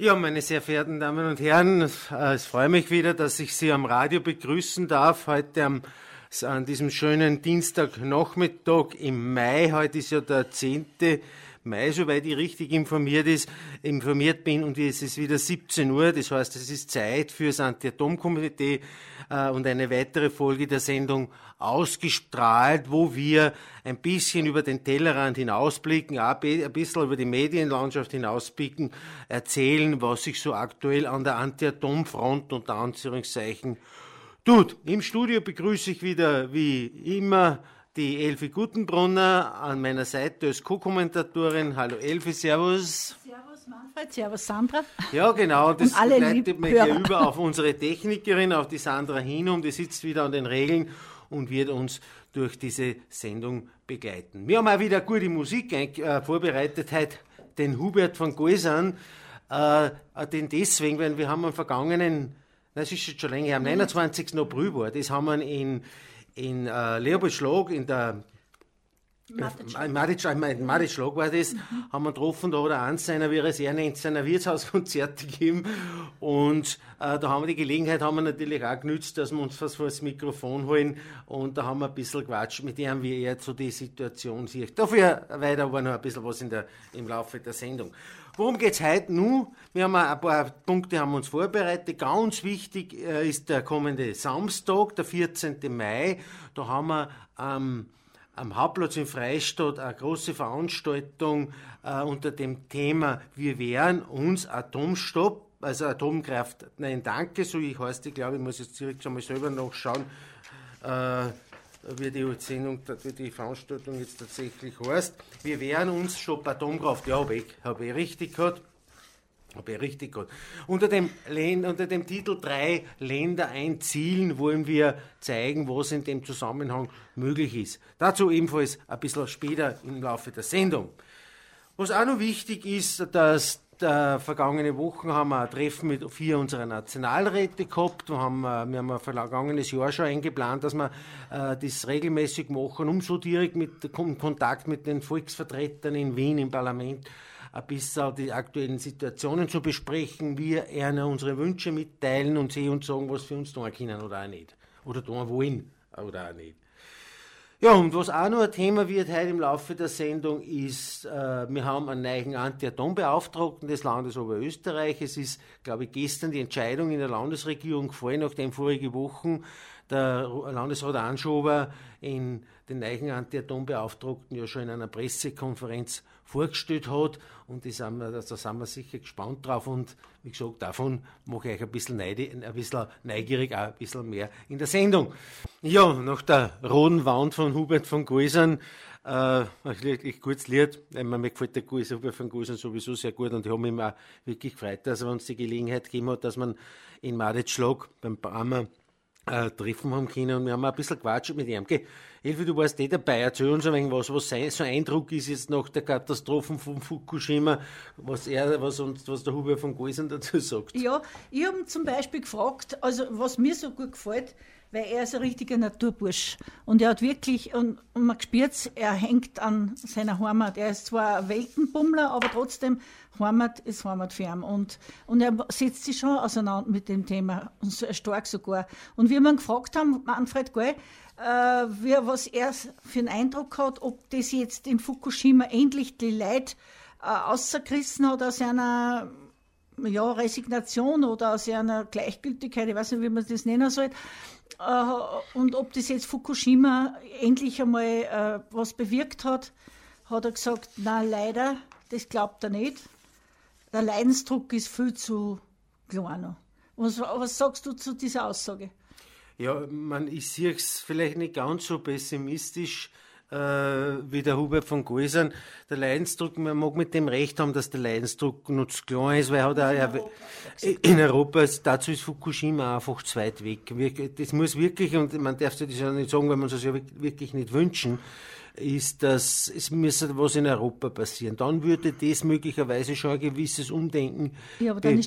Ja, meine sehr verehrten Damen und Herren, äh, es freut mich wieder, dass ich Sie am Radio begrüßen darf, heute am, an diesem schönen Dienstagnachmittag im Mai. Heute ist ja der 10. Mai, soweit ich richtig informiert, ist, informiert bin und es ist wieder 17 Uhr. Das heißt, es ist Zeit für das Anti-Atom-Komitee äh, und eine weitere Folge der Sendung ausgestrahlt, wo wir ein bisschen über den Tellerrand hinausblicken, ein bisschen über die Medienlandschaft hinausblicken, erzählen, was sich so aktuell an der Anti-Atom-Front unter Anführungszeichen tut. Im Studio begrüße ich wieder wie immer die Elfi Gutenbrunner an meiner Seite als Co-Kommentatorin. Hallo Elfi, Servus. Servus Manfred, Servus Sandra. Ja, genau, das alle leitet mich hier über auf unsere Technikerin, auf die Sandra Hinum, die sitzt wieder an den Regeln und wird uns durch diese Sendung begleiten. Wir haben auch wieder gute Musik äh, vorbereitet, heute den Hubert von Goisan, äh, den deswegen, weil wir haben am vergangenen, das ist jetzt schon länger, am 29. April war, das haben wir in in äh, Leopoldschlag, in der Maritschlag war das, mhm. haben wir getroffen, da hat er eins seiner, wie er es er nennt, seiner Wirtshauskonzerte gegeben. Und äh, da haben wir die Gelegenheit, haben wir natürlich auch genützt, dass wir uns was vor das Mikrofon holen. Und da haben wir ein bisschen gequatscht mit ihm, wie er so die Situation sieht. Dafür weiter war noch ein bisschen was in der, im Laufe der Sendung. Worum geht es heute nun? Wir haben ein paar Punkte haben uns vorbereitet. Ganz wichtig äh, ist der kommende Samstag, der 14. Mai. Da haben wir ähm, am Hauptplatz in Freistadt eine große Veranstaltung äh, unter dem Thema Wir wehren uns Atomstopp, also Atomkraft. Nein, danke, so ich heißt, ich glaube, ich muss jetzt direkt schon mal selber nachschauen. Äh, wie die Sendung, wie die Veranstaltung jetzt tatsächlich heißt. Wir wehren uns Stopp Atomkraft. Ja, habe ich, hab ich richtig gehabt. Habe ich richtig gehabt. Unter dem, unter dem Titel drei Länder ein Zielen wollen wir zeigen, was in dem Zusammenhang möglich ist. Dazu ebenfalls ein bisschen später im Laufe der Sendung. Was auch noch wichtig ist, dass äh, vergangene Wochen haben wir ein Treffen mit vier unserer Nationalräte gehabt. Wir haben, äh, wir haben ein vergangenes Jahr schon eingeplant, dass wir äh, das regelmäßig machen, um so direkt mit Kontakt mit den Volksvertretern in Wien im Parlament ein bisschen die aktuellen Situationen zu besprechen, wir eher unsere Wünsche mitteilen und sie uns sagen, was für uns tun können oder auch nicht. Oder tun wollen oder auch nicht. Ja, und was auch noch ein Thema wird heute im Laufe der Sendung ist, äh, wir haben einen neuen Anti-Atom-Beauftragten des Landes Oberösterreich. Es ist, glaube ich, gestern die Entscheidung in der Landesregierung gefallen, nachdem vorige Wochen der Landesrat Anschober in den neuen Anti-Atom-Beauftragten ja schon in einer Pressekonferenz vorgestellt hat. Und da sind, wir, da sind wir sicher gespannt drauf. Und wie gesagt, davon mache ich euch ein bisschen, neidi, ein bisschen neugierig, auch ein bisschen mehr in der Sendung. Ja, nach der roten Wand von Hubert von Guisern, äh, ich kurz Lied, mir gefällt der Guis, Hubert von Guisern sowieso sehr gut und ich habe mich auch wirklich gefreut, dass er uns die Gelegenheit gegeben hat, dass man in Maditschlag beim Barmer äh, treffen haben können und wir haben ein bisschen gequatscht mit ihm. Okay, Elfi, du warst eh dabei, erzähl uns ein wenig was, was sein, so Eindruck ist jetzt nach der Katastrophe von Fukushima, was er, was uns, was der Hubert von Goisen dazu sagt. Ja, ich habe zum Beispiel gefragt, also was mir so gut gefällt, weil er ist ein richtiger Naturbursch. Und er hat wirklich, und, und man spürt er hängt an seiner Heimat. Er ist zwar ein Weltenbummler, aber trotzdem, Heimat ist Heimat für ihn. Und, und er setzt sich schon auseinander mit dem Thema, und so stark sogar. Und wie wir ihn gefragt haben, Manfred Gall, äh, wie, was er für einen Eindruck hat, ob das jetzt in Fukushima endlich die Leute äh, außergerissen hat aus einer ja, Resignation oder aus einer Gleichgültigkeit, ich weiß nicht, wie man das nennen soll, und ob das jetzt Fukushima endlich einmal äh, was bewirkt hat, hat er gesagt, na leider, das glaubt er nicht. Der Leidensdruck ist viel zu klein. Was, was sagst du zu dieser Aussage? Ja, man, ich sehe es vielleicht nicht ganz so pessimistisch. Äh, wie der Hubert von Goisern. Der Leidensdruck, man mag mit dem Recht haben, dass der Leidensdruck nur zu klein ist, weil hat er, in Europa, in Europa dazu ist Fukushima einfach zu weit weg. Das muss wirklich, und man darf sich das ja nicht sagen, weil man es ja wirklich nicht wünschen, ist, dass es müsste was in Europa passieren. Dann würde das möglicherweise schon ein gewisses Umdenken ja, aber be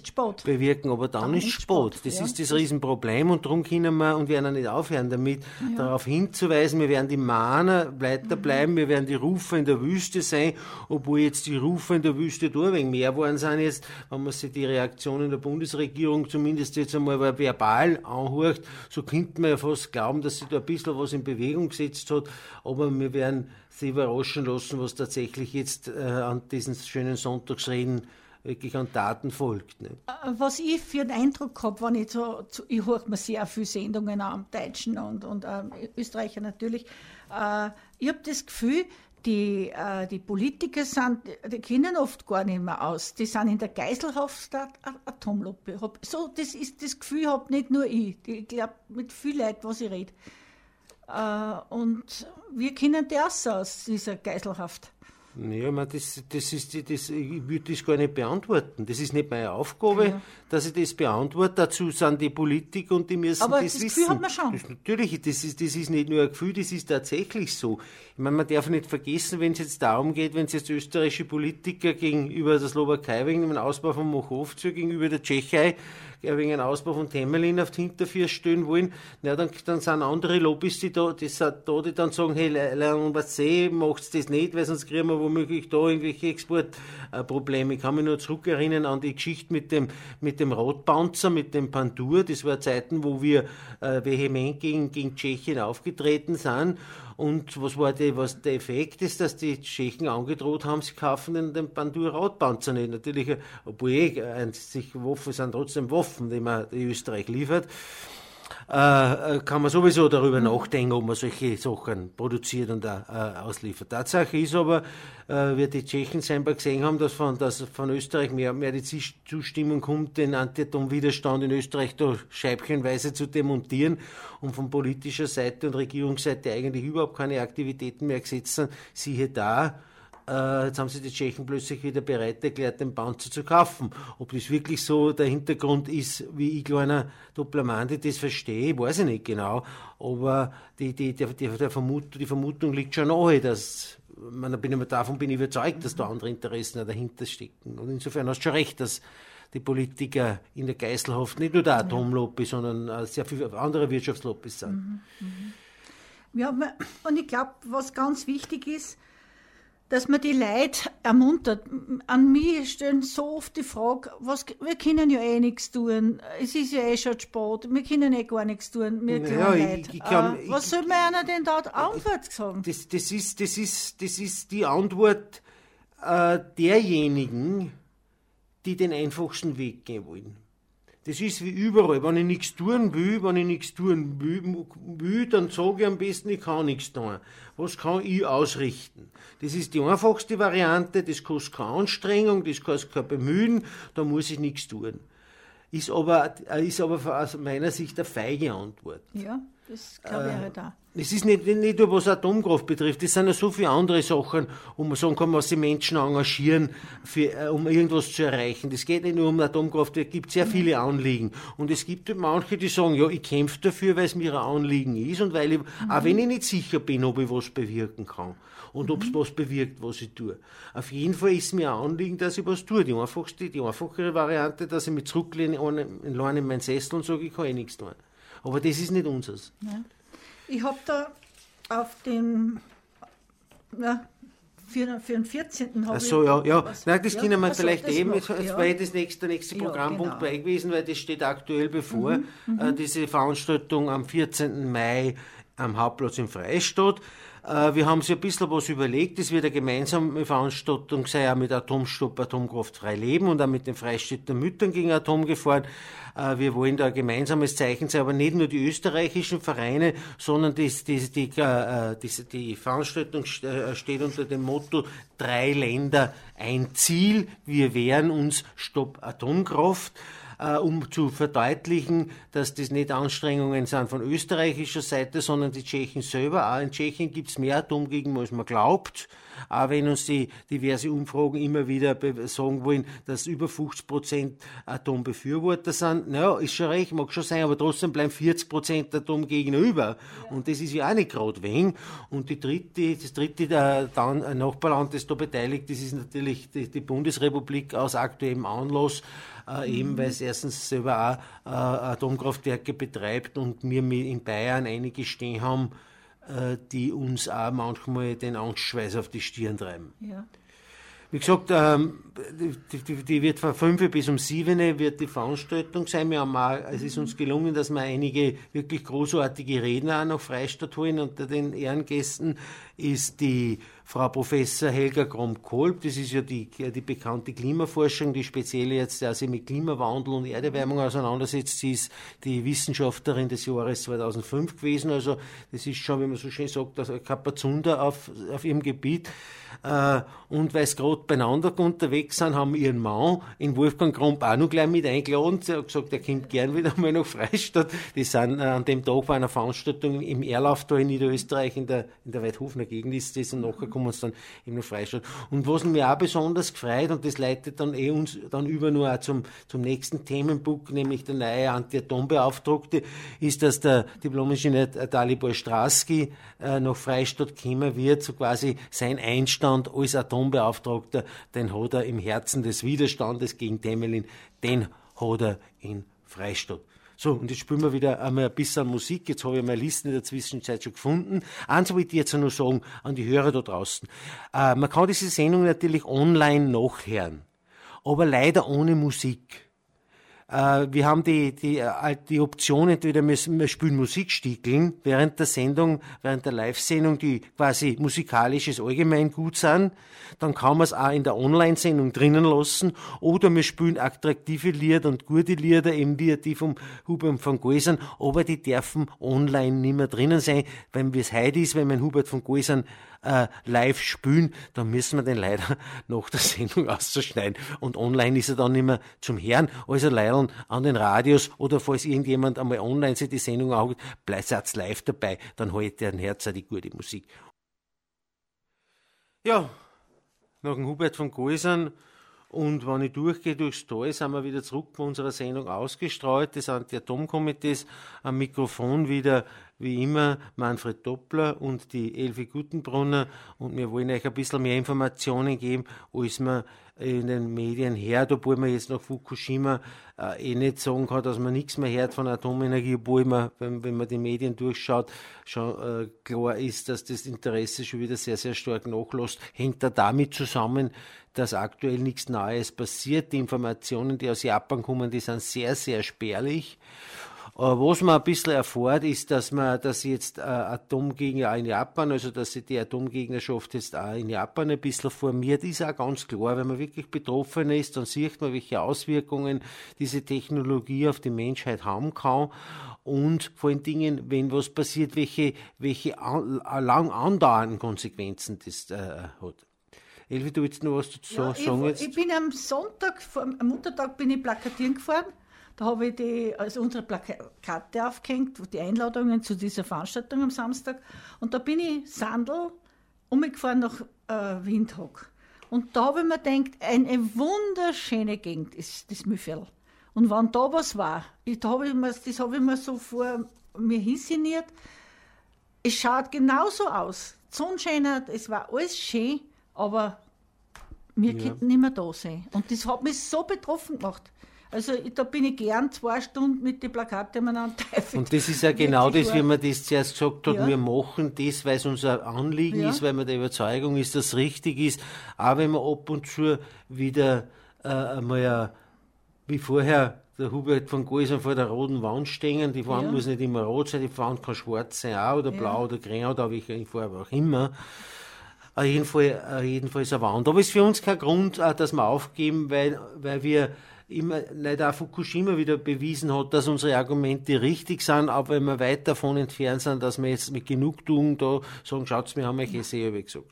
bewirken. Aber dann, dann ist Sport. Das ja. ist das Riesenproblem und darum können wir und werden nicht aufhören damit, ja. darauf hinzuweisen, wir werden die Mahner weiterbleiben, mhm. wir werden die Rufe in der Wüste sein, obwohl jetzt die Rufe in der Wüste da ein wenig mehr geworden sind jetzt, wenn man sich die Reaktionen der Bundesregierung zumindest jetzt einmal verbal anhört, so könnte man ja fast glauben, dass sie da ein bisschen was in Bewegung gesetzt hat, aber wir werden sich überraschen lassen, was tatsächlich jetzt äh, an diesen schönen Sonntagsreden wirklich an Daten folgt. Ne? Was ich für einen Eindruck habe, wenn ich so, ich höre mir sehr viele Sendungen am Deutschen und, und ähm, Österreicher natürlich, äh, ich habe das Gefühl, die, äh, die Politiker sind, die kennen oft gar nicht mehr aus. Die sind in der Geiselhaft der Atomlobby. So, das ist das Gefühl, habe nicht nur ich. Ich glaube, mit vielen Leuten, was ich rede. Äh, und wir kennen das aus dieser Geiselhaft. Ja, man, das, das ist, das, ich würde das gar nicht beantworten. Das ist nicht meine Aufgabe, ja. dass ich das beantworte. Dazu sind die Politiker und die müssen Aber das, das wissen. Gefühl hat man schon. Das, natürlich, das ist, das ist nicht nur ein Gefühl, das ist tatsächlich so. Ich meine, man darf nicht vergessen, wenn es jetzt darum geht, wenn es jetzt österreichische Politiker gegenüber der Slowakei wegen dem Ausbau von Mochovce gegenüber der Tschechei wegen einem Ausbau von Temelin auf die Hinterführ stellen wollen, na, dann, dann sind andere Lobbys, die da, die, da, die dann sagen, hey, Leon, was sehe, macht's das nicht, weil sonst kriegen wir womöglich da irgendwelche Exportprobleme. Ich kann mich nur zurückerinnern an die Geschichte mit dem, mit dem Rotpanzer, mit dem Pandur. Das war Zeiten, wo wir äh, vehement gegen, gegen Tschechien aufgetreten sind und was war die, was der Effekt ist, dass die Tschechen angedroht haben, sie kaufen den, den Pandur-Radpanzer nicht. Natürlich, obwohl eh, sich Waffen sind trotzdem Waffen, die man die Österreich liefert. Äh, äh, kann man sowieso darüber nachdenken, ob man solche Sachen produziert und äh, ausliefert. Tatsache ist aber, äh, wie die Tschechen scheinbar gesehen haben, dass von, dass von Österreich mehr, mehr die Zustimmung kommt, den Anti-Atom-Widerstand in Österreich da scheibchenweise zu demontieren und von politischer Seite und Regierungsseite eigentlich überhaupt keine Aktivitäten mehr gesetzt sind. Siehe da, äh, jetzt haben sich die Tschechen plötzlich wieder bereit erklärt, den Panzer zu kaufen. Ob das wirklich so der Hintergrund ist, wie ich kleiner Dopplermandi das verstehe, weiß ich nicht genau. Aber die, die, die, die, Vermut, die Vermutung liegt schon nahe, dass man, bin ich, davon bin ich überzeugt, dass da andere Interessen dahinter stecken. Und insofern hast du schon recht, dass die Politiker in der Geiselhaft nicht nur der Atomlobby, sondern sehr viele andere Wirtschaftslobbys sind. Mhm, mhm. Ja, und ich glaube, was ganz wichtig ist, dass man die Leute ermuntert. An mich stellen so oft die Frage, was, wir können ja eh nichts tun. Es ist ja eh schon Sport. Wir können eh gar nichts tun. Wir ja, ich, ich kann, äh, was soll man einer denn da Antwort sagen? Das, das, ist, das, ist, das ist die Antwort äh, derjenigen, die den einfachsten Weg gehen wollen. Das ist wie überall. Wenn ich nichts tun will, wenn ich nichts tun will, dann sage ich am besten, ich kann nichts tun. Was kann ich ausrichten? Das ist die einfachste Variante, das kostet keine Anstrengung, das kostet kein Bemühen, da muss ich nichts tun. Ist aber, ist aber aus meiner Sicht eine feige Antwort. Ja. Das glaube ich äh, halt auch. Es ist nicht, nicht nur was Atomkraft betrifft, es sind ja so viele andere Sachen, wo man sagen kann, was die Menschen engagieren, für, äh, um irgendwas zu erreichen. Das geht nicht nur um Atomkraft, es gibt sehr viele Anliegen. Und es gibt manche, die sagen, ja, ich kämpfe dafür, weil es mir ein Anliegen ist und weil ich, mhm. auch wenn ich nicht sicher bin, ob ich was bewirken kann und ob es mhm. was bewirkt, was ich tue. Auf jeden Fall ist mir ein Anliegen, dass ich was tue. Die einfachste, die einfachere Variante, dass ich mich zurücklehne in, in meinen Sessel und sage, ich kann eh nichts tun. Aber das ist nicht unseres. Ja. Ich habe da auf dem, ja, für, für den 14. Ach so, ja, ja. Nein, das ja, können wir also vielleicht eben, das ja. wäre das nächste, der nächste Programmpunkt ja, genau. gewesen, weil das steht aktuell bevor, mhm, mhm, äh, diese Veranstaltung am 14. Mai am Hauptplatz in Freistadt. Äh, wir haben uns ein bisschen was überlegt. Es wird eine gemeinsame Veranstaltung sein, auch mit Atomstopp, Atomkraft frei leben und auch mit den Freistädter Müttern gegen Atomgefahren. Äh, wir wollen da ein gemeinsames Zeichen sein, aber nicht nur die österreichischen Vereine, sondern die, die, äh, die, die Veranstaltung steht unter dem Motto drei Länder, ein Ziel. Wir wehren uns Stopp Atomkraft. Äh, um zu verdeutlichen, dass das nicht Anstrengungen sind von österreichischer Seite, sondern die Tschechen selber. Auch in Tschechien gibt es mehr Atomgegenden, als man glaubt. Auch wenn uns die diverse Umfragen immer wieder sagen wollen, dass über 50 Prozent Atombefürworter sind. Naja, ist schon recht, mag schon sein, aber trotzdem bleiben 40 Prozent Atomgegner über. Und das ist ja auch nicht gerade wenig. Und die dritte, das dritte äh, dann Nachbarland, das da beteiligt ist, ist natürlich die, die Bundesrepublik aus aktuellem Anlass. Äh, eben mhm. weil es erstens selber auch äh, Atomkraftwerke betreibt und wir in Bayern einige stehen haben, äh, die uns auch manchmal den Angstschweiß auf die Stirn treiben. Ja. Wie gesagt, ähm, die, die, die, wird von 5 bis um 7 wird die Veranstaltung sein. Wir haben auch, es ist uns gelungen, dass wir einige wirklich großartige Redner auch noch Freistadt holen. Unter den Ehrengästen ist die Frau Professor Helga Grom-Kolb, das ist ja die, die bekannte Klimaforschung, die speziell jetzt sich mit Klimawandel und Erderwärmung auseinandersetzt. Sie ist die Wissenschaftlerin des Jahres 2005 gewesen, also das ist schon, wie man so schön sagt, ein Kapazunder auf, auf ihrem Gebiet. Äh, und weil sie gerade beieinander unterwegs sind, haben ihren Mann in Wolfgang Kromp auch noch gleich mit eingeladen. Sie hat gesagt, er kommt gern wieder mal nach Freistadt. Die sind äh, an dem Tag bei einer Veranstaltung im Erlauf da in Niederösterreich in der, in der Weidhofener Gegend ist das und nachher kommen wir dann eben nach Freistadt. Und was mich auch besonders gefreut, und das leitet dann eh uns dann über nur auch zum, zum nächsten Themenbuch, nämlich der neue Anti-Atom-Beauftragte, ist, dass der Diplom-Ingenieur Dalibor Straski äh, nach Freistadt kommen wird, so quasi sein Einstand als Atombeauftragter, den hat er im Herzen des Widerstandes gegen Temelin, den hat er in Freistadt. So, und jetzt spielen wir wieder einmal ein bisschen Musik. Jetzt habe ich meine Listen in der Zwischenzeit schon gefunden. Eins wollte ich jetzt nur sagen an die Hörer da draußen. Äh, man kann diese Sendung natürlich online nachhören, aber leider ohne Musik. Äh, wir haben die, die, äh, die Option, entweder wir, spielen Musikstiegeln während der Sendung, während der Live-Sendung, die quasi musikalisches Allgemeingut sind. Dann kann man es auch in der Online-Sendung drinnen lassen. Oder wir spielen attraktive Lieder und gute Lieder, eben wie die vom Hubert von Gäusern, aber die dürfen online nicht mehr drinnen sein, wenn es heute ist, wenn man Hubert von Gäusern äh, live spielen, dann müssen wir den leider nach der Sendung auszuschneiden. Und online ist er dann nicht mehr zum Hören. Also leider an den Radios oder falls irgendjemand einmal online sich die Sendung anguckt, bleibt live dabei, dann hält der Herz auch die gute Musik. Ja, nach dem Hubert von Gäusern und wenn ich durchgehe durchs Tal, sind wir wieder zurück bei unserer Sendung ausgestrahlt. Das Anti-Atom-Komitees am Mikrofon wieder wie immer Manfred Doppler und die Elfi Gutenbrunner und wir wollen euch ein bisschen mehr Informationen geben, als man in den Medien hört, obwohl man jetzt nach Fukushima äh, eh nicht sagen kann, dass man nichts mehr hört von Atomenergie, obwohl man, wenn, wenn man die Medien durchschaut, schon äh, klar ist, dass das Interesse schon wieder sehr, sehr stark nachlässt. Hängt da damit zusammen, dass aktuell nichts Neues passiert. Die Informationen, die aus Japan kommen, die sind sehr, sehr spärlich. Äh, was man ein bisschen erfährt, ist, dass man, dass jetzt äh, Atomgegner in Japan, also dass sich die Atomgegnerschaft jetzt auch in Japan ein bisschen formiert, ist auch ganz klar. Wenn man wirklich betroffen ist, dann sieht man, welche Auswirkungen diese Technologie auf die Menschheit haben kann und vor allen Dingen, wenn was passiert, welche, welche an, lang andauernden Konsequenzen das äh, hat. Elvi, du willst noch was dazu ja, sagen ich, jetzt? Ich bin am Sonntag, am Muttertag bin ich plakatieren gefahren da habe ich die, also unsere Plakate aufgehängt, die Einladungen zu dieser Veranstaltung am Samstag. Und da bin ich Sandel umgefahren nach äh, Windhoek. Und da habe ich mir gedacht, eine wunderschöne Gegend ist das Müffel. Und wenn da was war, ich, da hab ich mir, das habe ich mir so vor mir hinsinniert, es schaut genauso aus. Die Sonne scheint, es war alles schön, aber wir ja. könnten nicht mehr da sein. Und das hat mich so betroffen gemacht. Also da bin ich gern zwei Stunden mit den Plakaten umeinander Und das ist ja genau das, wie man das zuerst gesagt hat, ja. wir machen das, weil es unser Anliegen ja. ist, weil man der Überzeugung ist, dass es richtig ist, auch wenn man ab und zu wieder äh, einmal, wie vorher, der Hubert von Goisen vor der roten Wand stehen. Die Wand ja. muss nicht immer rot sein, die Wand kann schwarz sein auch, oder blau oder grün oder welche Farbe auch immer. Auf jeden Fall, auf jeden Fall ist eine Wand. Aber es ist für uns kein Grund, äh, dass wir aufgeben, weil, weil wir immer leider auch Fukushima wieder bewiesen hat, dass unsere Argumente richtig sind, aber wenn wir weit davon entfernt sind, dass wir jetzt mit Genugtuung da sagen, schaut, wir haben euch eh sehr gesagt.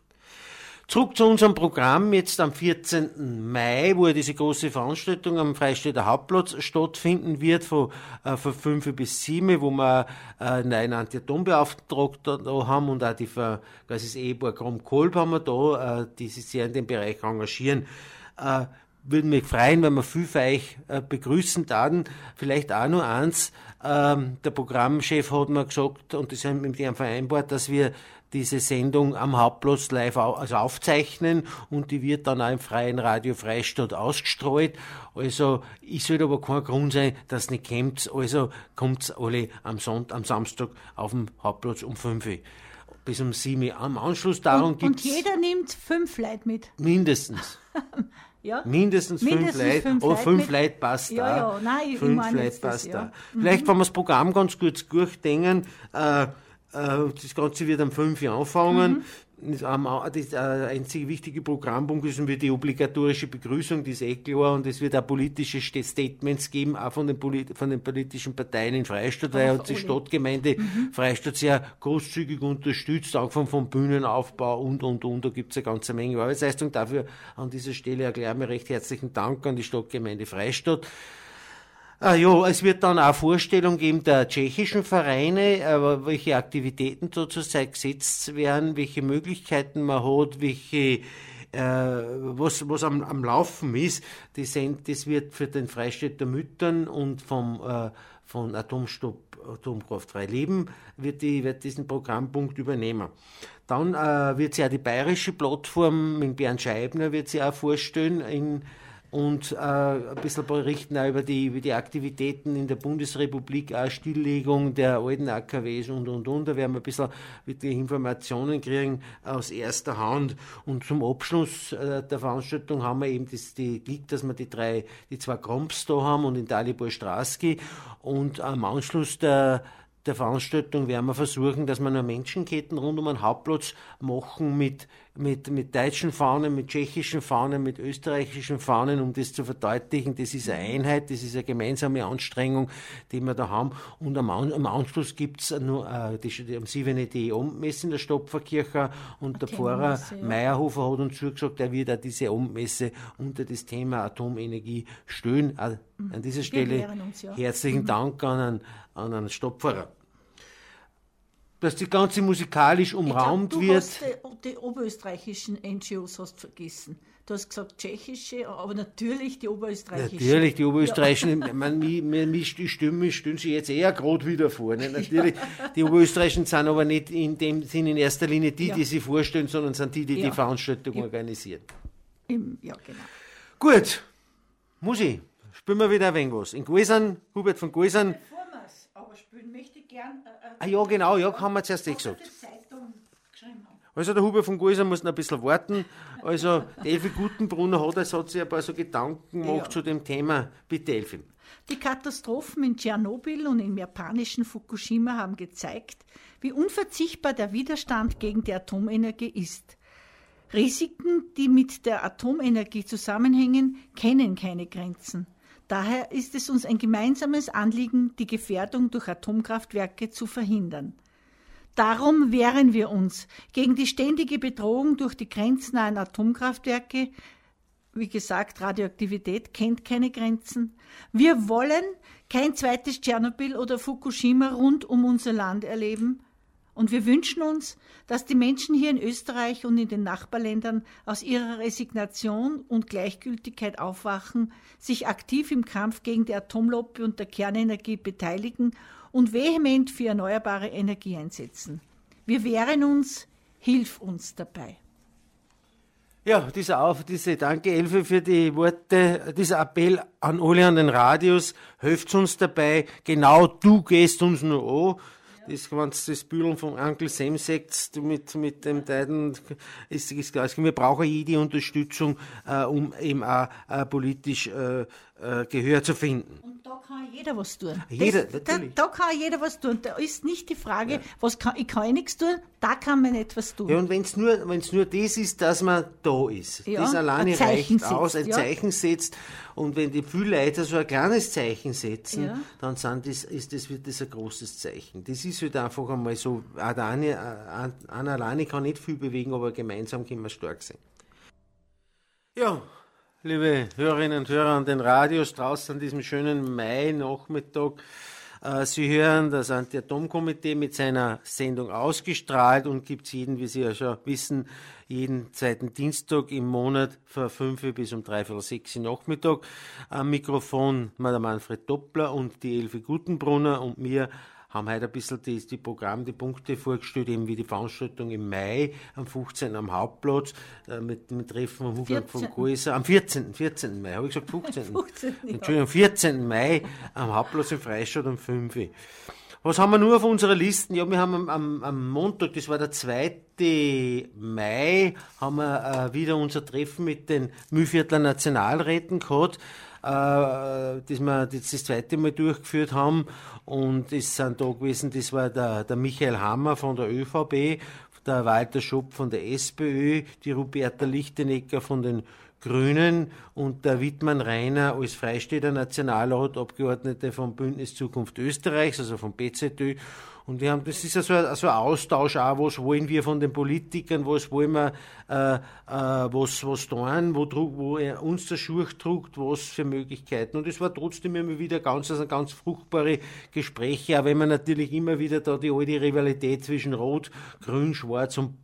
Zurück zu unserem Programm jetzt am 14. Mai, wo diese große Veranstaltung am Freistädter Hauptplatz stattfinden wird, von, äh, von 5 bis 7, wo wir äh, einen Anti-Atom-Beauftragten da haben und auch die, das ist Ehepaar Krom-Kolb haben wir da, äh, die sich sehr in dem Bereich engagieren. Äh, würde mich freuen, wenn wir viel für euch äh, begrüßen würden. Vielleicht auch nur eins, ähm, der Programmchef hat mir gesagt, und das haben wir mit ihm vereinbart, dass wir diese Sendung am Hauptplatz live also aufzeichnen und die wird dann auch im freien Radio Freistadt ausgestrahlt. Also, ich sollte aber kein Grund sein, dass nicht kommt. Also, kommt alle am, Sonntag, am Samstag auf dem Hauptplatz um 5 Uhr bis um 7 Uhr. Am Anschluss darum gibt Und jeder nimmt fünf Leute mit. Mindestens. Ja? Mindestens, Mindestens fünf Leute. Fünf oh, fünf Leute passt ja, da. Ja, nein, fünf Leute passt das, da. Mhm. Vielleicht, wenn wir das Programm ganz kurz durchdenken, äh, äh, das Ganze wird am 5 Uhr anfangen. Mhm. Der einzige wichtige Programmpunkt ist die obligatorische Begrüßung, die ist eh klar, und es wird auch politische Statements geben, auch von den, Polit von den politischen Parteien in Freistadt, weil hat die Stadtgemeinde mhm. Freistadt sehr großzügig unterstützt, angefangen vom Bühnenaufbau und, und, und, da gibt es eine ganze Menge Arbeitsleistung. Dafür an dieser Stelle erkläre ich mir recht herzlichen Dank an die Stadtgemeinde Freistadt. Ah, ja, es wird dann auch Vorstellung geben der tschechischen Vereine, aber welche Aktivitäten da zur Zeit gesetzt werden, welche Möglichkeiten man hat, welche äh, was, was am, am Laufen ist, das, das wird für den Freistädter Müttern und vom, äh, von Atomstopp, Atomkraftfrei Leben, wird, die, wird diesen Programmpunkt übernehmen. Dann äh, wird sie auch die bayerische Plattform mit Bernd Scheibner wird sie auch vorstellen in und äh, ein bisschen berichten auch über die, über die Aktivitäten in der Bundesrepublik, auch Stilllegung der alten AKWs und, und, und. Da werden wir ein bisschen wirklich Informationen kriegen aus erster Hand. Und zum Abschluss äh, der Veranstaltung haben wir eben das, die Glück, dass wir die drei, die zwei Kromps da haben und in Dalibor Straski. Und am Anschluss der der Veranstaltung werden wir versuchen, dass wir noch Menschenketten rund um den Hauptplatz machen mit, mit, mit deutschen Fahnen, mit tschechischen Fahnen, mit österreichischen Fahnen, um das zu verdeutlichen. Das ist eine Einheit, das ist eine gemeinsame Anstrengung, die wir da haben. Und am, am Anschluss gibt's nur äh, die, am 7. die Abendmesse in der Stopferkirche und okay, der Pfarrer ja. Meyerhofer hat uns zugesagt, er wird auch diese Abendmesse unter das Thema Atomenergie stellen. Äh, an dieser Stelle uns, ja. herzlichen mhm. Dank an einen, an einen Stopferer dass die ganze musikalisch umrahmt glaub, du wird. Hast die, die oberösterreichischen NGOs hast vergessen. Du hast gesagt tschechische, aber natürlich die oberösterreichischen. Natürlich die oberösterreichischen. Ja. Man, mir, mir, die Stimmen stellen sich jetzt eher gerade wieder vor. Ne? Natürlich, ja. die oberösterreichischen sind aber nicht in dem Sinn in erster Linie die, ja. die sie vorstellen, sondern sind die, die die Veranstaltung organisieren. Im, ja, genau. Gut, Musi, spielen wir wieder ein wenig was. In Guesern, Hubert von Guesern. Bevor wir es aber spielen, möchte ich gern. Ah ja, genau, ja, haben wir zuerst eh gesagt. Also der Hubert von Guiser muss noch ein bisschen warten. Also Elfi Gutenbrunner hat, es hat sich ein paar so Gedanken gemacht ja. zu dem Thema. Bitte Elfi. Die Katastrophen in Tschernobyl und im japanischen Fukushima haben gezeigt, wie unverzichtbar der Widerstand gegen die Atomenergie ist. Risiken, die mit der Atomenergie zusammenhängen, kennen keine Grenzen. Daher ist es uns ein gemeinsames Anliegen, die Gefährdung durch Atomkraftwerke zu verhindern. Darum wehren wir uns gegen die ständige Bedrohung durch die grenznahen Atomkraftwerke. Wie gesagt, Radioaktivität kennt keine Grenzen. Wir wollen kein zweites Tschernobyl oder Fukushima rund um unser Land erleben. Und wir wünschen uns, dass die Menschen hier in Österreich und in den Nachbarländern aus ihrer Resignation und Gleichgültigkeit aufwachen, sich aktiv im Kampf gegen die Atomlobby und der Kernenergie beteiligen und vehement für erneuerbare Energie einsetzen. Wir wehren uns, hilf uns dabei. Ja, dieser Auf, diese Danke Elfe für die Worte, dieser Appell an alle an den Radios, hilft uns dabei, genau du gehst uns nur an das, wenn das Bühlen von Uncle Sam sagt, mit, mit dem Teiden, ist, ist klar. Wir brauchen jede Unterstützung, äh, um eben auch äh, politisch äh, äh, Gehör zu finden. Jeder was tun. Jeder, das, da, da, kann jeder was tun. Da ist nicht die Frage, ja. was kann, ich kann eh nichts tun, da kann man etwas tun. Ja, und wenn es nur, wenn's nur das ist, dass man da ist, ja, das alleine reicht setzt, aus, ein ja. Zeichen setzt. Und wenn die Leute so ein kleines Zeichen setzen, ja. dann sind das, ist das, wird das ein großes Zeichen. Das ist halt einfach einmal so, eine, eine alleine kann nicht viel bewegen, aber gemeinsam können wir stark sein. Ja, liebe Hörerinnen und Hörer an den Radios draußen an diesem schönen Mai-Nachmittag. Äh, Sie hören das Anti-Atom-Komitee mit seiner Sendung ausgestrahlt und gibt es jeden, wie Sie ja schon wissen, jeden zweiten Dienstag im Monat von 5 bis um 3 Uhr 6 Uhr Nachmittag. Am Mikrofon Madame Manfred Doppler und die Elfe Gutenbrunner und mir haben heute ein bisschen die, die Programm, die Punkte vorgestellt, eben wie die Veranstaltung im Mai am 15. am Hauptplatz äh, mit dem Treffen von Hubert von Koiser am 14. 14. Mai, habe ich gesagt 15. 15 Entschuldigung, am 14. Mai am Hauptplatz in Freistadt um 5 Uhr. Was haben wir nur auf unserer Liste? Ja, wir haben am, am, Montag, das war der 2. Mai, haben wir äh, wieder unser Treffen mit den Mühlviertler Nationalräten gehabt das wir das, das zweite Mal durchgeführt haben. Und es sind da gewesen, das war der, der Michael Hammer von der ÖVP, der Walter Schopp von der SPÖ, die Roberta Lichtenecker von den Grünen und der Wittmann Rainer als Freistädter Nationalrat, Abgeordnete vom Bündnis Zukunft Österreichs, also vom BZÖ und wir haben, das ist ja so ein, so ein Austausch auch, was wollen wir von den Politikern, was wollen wir, äh, äh, was, was tun, wo, wo er uns der Schuh druckt, was für Möglichkeiten. Und es war trotzdem immer wieder ganz, also ganz fruchtbare Gespräche, auch wenn man natürlich immer wieder da die alte Rivalität zwischen Rot, Grün, Schwarz und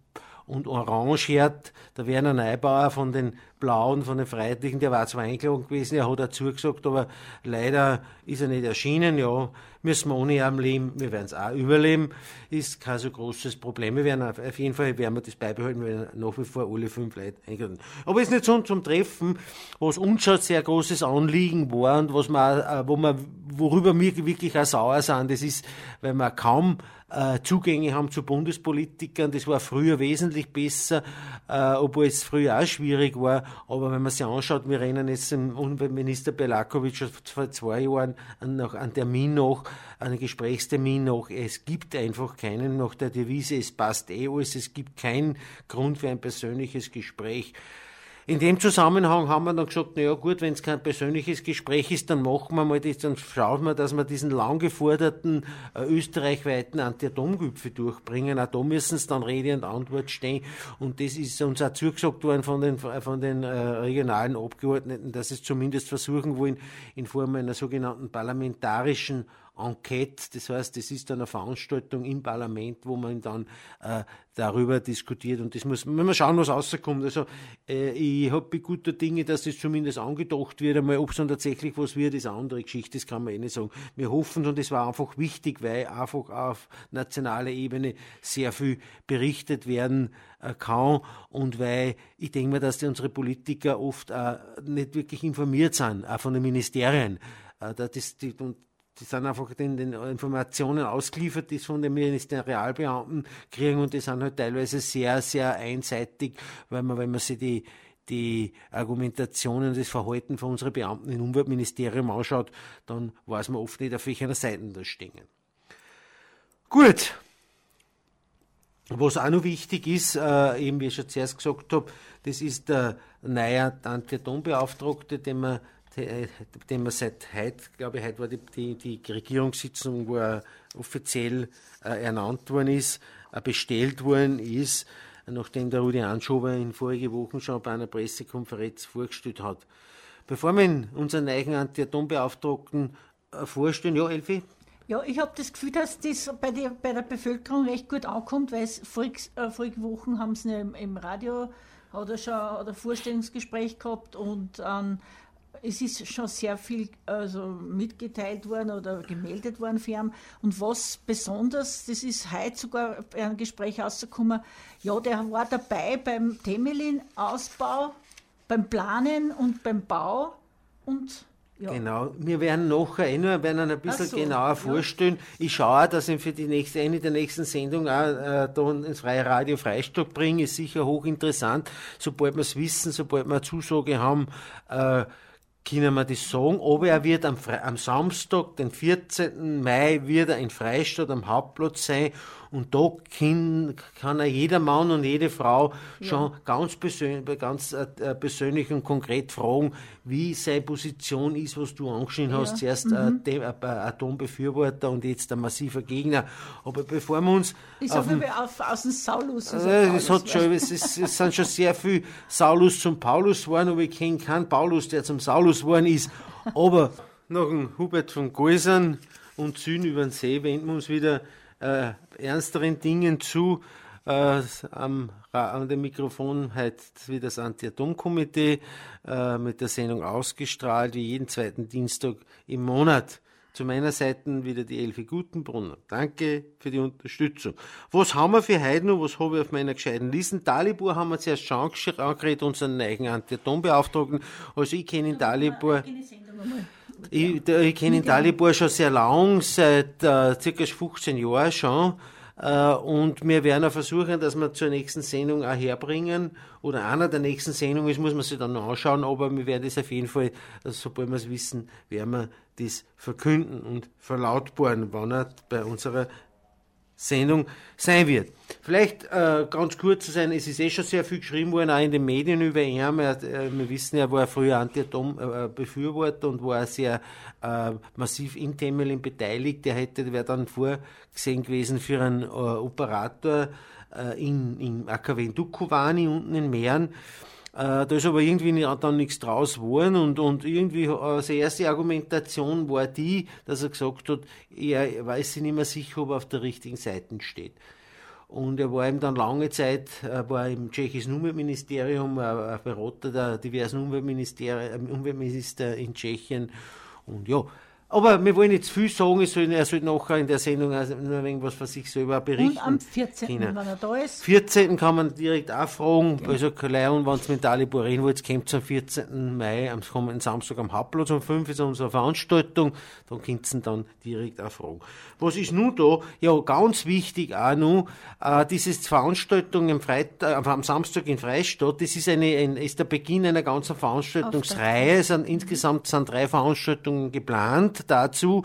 und Orange hört, der Werner Neubauer von den Blauen, von den Freiheitlichen, der war zwar eingeladen gewesen, er hat dazu gesagt, aber leider ist er nicht erschienen, ja, müssen wir ohne ihn leben, wir werden es auch überleben, ist kein so großes Problem. Wir werden auf jeden Fall werden wir das beibehalten, wir werden nach wie vor alle fünf Leute eingeladen. Aber es ist nicht so zum Treffen, was uns schon sehr großes Anliegen war und was man, äh, wo man, worüber wir wirklich auch sauer sind, das ist, weil man kaum äh, Zugänge haben zu Bundespolitikern. Das war früher wesentlich besser, äh, obwohl es früher auch schwierig war. Aber wenn man sich anschaut, wir rennen jetzt im Umweltminister Belakovic vor zwei Jahren nach, an Termin noch, einen Gesprächstermin noch. Es gibt einfach keinen nach der Devise, es passt eh alles, es gibt keinen Grund für ein persönliches Gespräch. In dem Zusammenhang haben wir dann gesagt, na ja gut, wenn es kein persönliches Gespräch ist, dann machen wir mal das, dann schauen wir, dass wir diesen lang geforderten äh, österreichweiten Anti-Atom-Gipfel durchbringen. Auch da müssen es dann Rede und Antwort stehen. Und das ist uns auch zugesagt worden von den, von den äh, regionalen Abgeordneten, dass es zumindest versuchen wollen, in Form einer sogenannten parlamentarischen Enquete, das heißt, das ist dann eine Veranstaltung im Parlament, wo man dann äh, darüber diskutiert und das muss man mal schauen, was rauskommt. Also äh, ich habe guter Dinge, dass das zumindest angedacht wird, einmal ob es dann tatsächlich was wird, ist eine andere Geschichte, das kann man eh nicht sagen. Wir hoffen und es war einfach wichtig, weil einfach auf nationaler Ebene sehr viel berichtet werden äh, kann und weil ich denke mir, dass die, unsere Politiker oft äh, nicht wirklich informiert sind, auch von den Ministerien. Äh, das, die, und die sind einfach den, den Informationen ausgeliefert, die von den Ministerialbeamten kriegen und die sind halt teilweise sehr, sehr einseitig, weil man, wenn man sich die, die Argumentationen und das Verhalten von unseren Beamten im Umweltministerium anschaut, dann weiß man oft nicht, auf welcher Seite das stehen. Gut. Was auch noch wichtig ist, äh, eben wie ich schon zuerst gesagt habe, das ist der neue Anti-Atom-Beauftragte, den äh, den man seit heute, glaube ich, heute war die, die, die Regierungssitzung, wo er offiziell äh, ernannt worden ist, äh, bestellt worden ist, nachdem der Rudi Anschober in vorige Wochen schon bei einer Pressekonferenz vorgestellt hat. Bevor wir unseren neuen Anti-Atom-Beauftragten äh, vorstellen, ja, Elfi? Ja, ich habe das Gefühl, dass das bei der, bei der Bevölkerung recht gut ankommt, weil es vorige, äh, vorige Wochen haben sie im, im Radio hat schon ein Vorstellungsgespräch gehabt und ähm, es ist schon sehr viel also, mitgeteilt worden oder gemeldet worden für ihn. Und was besonders, das ist heute sogar bei einem Gespräch rausgekommen, ja, der war dabei beim Temelin-Ausbau, beim Planen und beim Bau und ja. Genau, wir werden nachher eh nur werden ein bisschen so, genauer ja. vorstellen. Ich schaue, dass ich für die nächste, eine der nächsten Sendungen auch äh, da ins Freie Radio Freistock bringe. Ist sicher hochinteressant, sobald wir es wissen, sobald wir eine Zusage haben, äh, können wir das sagen, aber er wird am, am Samstag, den 14. Mai, wird er in Freistadt am Hauptplatz sein und da kann, kann er jeder Mann und jede Frau ja. schon ganz, persönlich, ganz äh, äh, persönlich und konkret fragen, wie seine Position ist, was du angeschnitten ja. hast. Zuerst mhm. äh, äh, Atombefürworter und jetzt ein massiver Gegner. Aber bevor wir uns. Ich sage wir auf, aus dem Saulus. Äh, es, hat schon, es, ist, es sind schon sehr viel Saulus zum Paulus geworden, aber ich kenne keinen Paulus, der zum Saulus geworden ist. Aber nach dem Hubert von Geusern und Süden über den See wenden wir uns wieder äh, ernsteren Dingen zu. Äh, am, an dem Mikrofon heute wie das Anti-Atom-Komitee äh, mit der Sendung ausgestrahlt, wie jeden zweiten Dienstag im Monat. Zu meiner Seite wieder die Elfi Gutenbrunner. Danke für die Unterstützung. Was haben wir für heute noch? Was habe ich auf meiner gescheiten Liste? Dalibor haben wir zuerst schon angeredet, unseren neuen Anti-Atom-Beauftragten. Also ich kenne in Dalibor... Ich, ich kenne Dalibor schon sehr lang, seit äh, circa 15 Jahren schon. Äh, und wir werden auch versuchen, dass wir zur nächsten Sendung auch herbringen. Oder einer der nächsten Sendungen ist, muss man sich dann noch anschauen, aber wir werden das auf jeden Fall, sobald wir es wissen, werden wir das verkünden und verlautbaren, wann er bei unserer Sendung sein wird. Vielleicht äh, ganz kurz zu sein, es ist eh schon sehr viel geschrieben worden, auch in den Medien über ihn. Er, äh, wir wissen, er war früher Anti-Atom-Befürworter und war sehr äh, massiv in Temelin beteiligt. Er hätte, wäre dann vorgesehen gewesen für einen äh, Operator äh, in, in AKW in Dukovani unten in Mähren. Äh, da ist aber irgendwie dann nichts draus geworden und, und irgendwie äh, seine erste Argumentation war die, dass er gesagt hat, er weiß sich nicht mehr sicher, ob er auf der richtigen Seite steht. Und er war eben dann lange Zeit, äh, war im tschechischen Umweltministerium, Berater der diversen Umweltminister in Tschechien. Und ja, aber wir wollen jetzt viel sagen, er soll, er soll nachher in der Sendung nur irgendwas von sich selber berichten. Und am 14., können. wenn er da ist. 14. kann man direkt auch fragen. Okay. Also, Leon, wenn es mit Dalibor reden wollt, kommt am 14. Mai, am kommenden Samstag am Hauptplatz um 5 ist unsere Veranstaltung. Dann könnt ihr dann direkt auch fragen. Was ist nun da? Ja, ganz wichtig auch noch, äh, diese Veranstaltung am, Freitag, äh, am Samstag in Freistadt, das ist, eine, ein, ist der Beginn einer ganzen Veranstaltungsreihe. Es sind, insgesamt sind drei Veranstaltungen geplant dazu.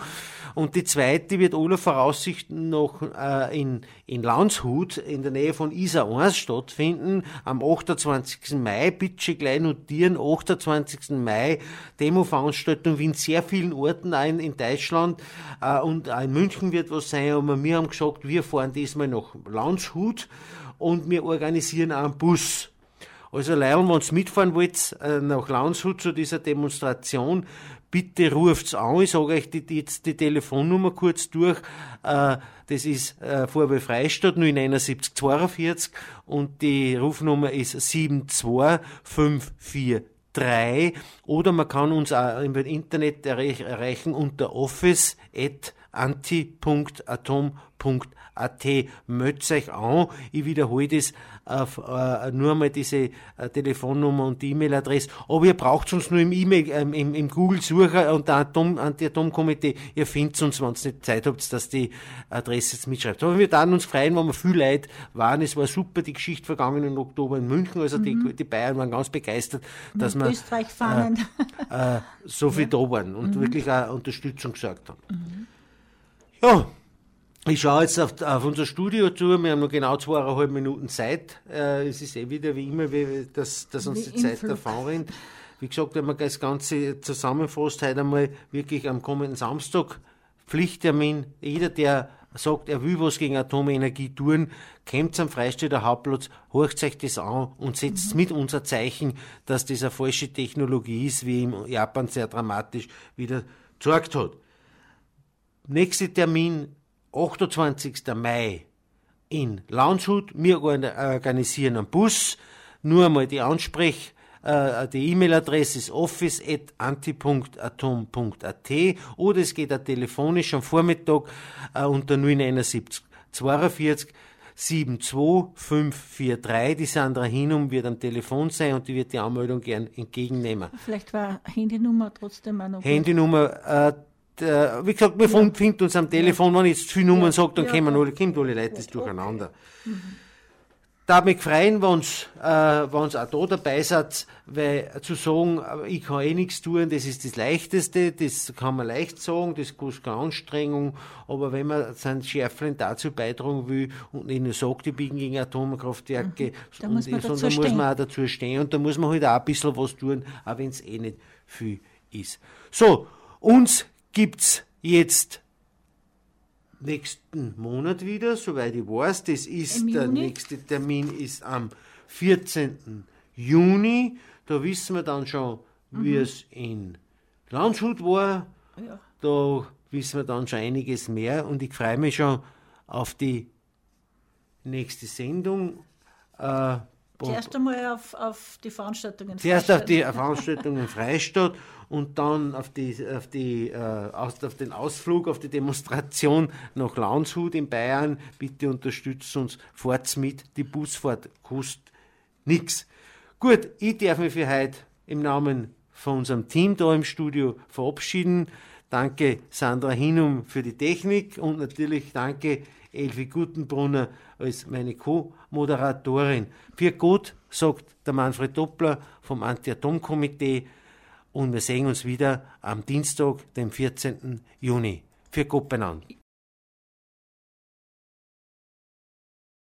Und die zweite wird aller Voraussicht noch äh, in, in Landshut in der Nähe von Isar 1 stattfinden. Am 28. Mai, bitte gleich notieren, 28. Mai, Demo-Veranstaltung wie in sehr vielen Orten ein in Deutschland. Äh, und auch in München wird was sein. Aber wir haben gesagt, wir fahren diesmal nach Landshut und wir organisieren einen Bus. Also Leon, wenn ihr mitfahren wollt, äh, nach Landshut zu dieser Demonstration, bitte ruft's an. Ich sage euch die, jetzt die Telefonnummer kurz durch. Äh, das ist äh, Vorwahl Freistadt 07142 und die Rufnummer ist 72543 oder man kann uns auch im Internet erreichen unter office.anti.atom.at. Meldet euch an. Ich wiederhole das nur einmal diese äh, Telefonnummer und die E-Mail-Adresse. Aber ihr braucht uns nur im E-Mail, ähm, im, im Google-Sucher und Atom, Anti-Atom-Komitee. Ihr findet uns, wenn ihr nicht Zeit habt, dass die Adresse jetzt mitschreibt. Aber wir dann uns freuen, wenn wir viel Leute waren. Es war super, die Geschichte vergangenen Oktober in München. Also mhm. die, die Bayern waren ganz begeistert, dass wir äh, äh, so viel ja. da waren und mhm. wirklich auch Unterstützung gesagt haben. Mhm. Ja, ich schaue jetzt auf, auf, unser Studio zu. Wir haben noch genau zweieinhalb Minuten Zeit. Äh, es ist eh wieder wie immer, wie, dass, dass uns wie die Zeit davon rennt. Wie gesagt, wenn man das Ganze zusammenfasst, heute einmal wirklich am kommenden Samstag Pflichttermin. Jeder, der sagt, er will was gegen Atomenergie tun, kommt am Freistädter Hauptplatz, horcht euch das an und setzt mhm. mit unser Zeichen, dass das eine falsche Technologie ist, wie in Japan sehr dramatisch wieder gezeigt hat. Nächster Termin 28. Mai in Landshut. Wir organisieren einen Bus. Nur einmal die Ansprech, äh, die E-Mail-Adresse ist office.anti.atom.at oder es geht auch telefonisch am Vormittag äh, unter 071 42 72543. Die Sandra Hinum wird am Telefon sein und die wird die Anmeldung gern entgegennehmen. Vielleicht war Handynummer trotzdem auch noch. Handynummer, äh, äh, wie gesagt, wir ja. finden uns am Telefon, wenn ich jetzt viele Nummern ja. sage, dann ja. kommen alle, kommen alle Leute das durcheinander. Mhm. da mich freuen, wenn äh, wenn's auch da dabei seid, weil zu sagen, ich kann eh nichts tun, das ist das Leichteste, das kann man leicht sagen, das kostet keine Anstrengung, aber wenn man sein Schärflein dazu beitragen will und nicht nur sagt, ich bin gegen Atomkraftwerke, mhm. und, muss man sondern muss man auch dazu stehen und da muss man halt auch ein bisschen was tun, auch wenn es eh nicht viel ist. So, uns gibt's jetzt nächsten Monat wieder, soweit ich weiß. Das ist der nächste Termin ist am 14. Juni. Da wissen wir dann schon, mhm. wie es in Landshut war. Ja. Da wissen wir dann schon einiges mehr und ich freue mich schon auf die nächste Sendung. Äh, Zuerst einmal auf, auf die Veranstaltungen Zuerst auf die Veranstaltungen Freistadt und dann auf, die, auf, die, äh, auf, auf den Ausflug, auf die Demonstration nach Landshut in Bayern. Bitte unterstützt uns, fahrt's mit, die Busfahrt kostet nichts. Gut, ich darf mich für heute im Namen von unserem Team da im Studio verabschieden. Danke Sandra Hinum für die Technik und natürlich danke Elfi Gutenbrunner als meine Co-Moderatorin. Für gut, sagt der Manfred Doppler vom Anti-Atom-Komitee und wir sehen uns wieder am Dienstag, dem 14. Juni. Für Gott benannt.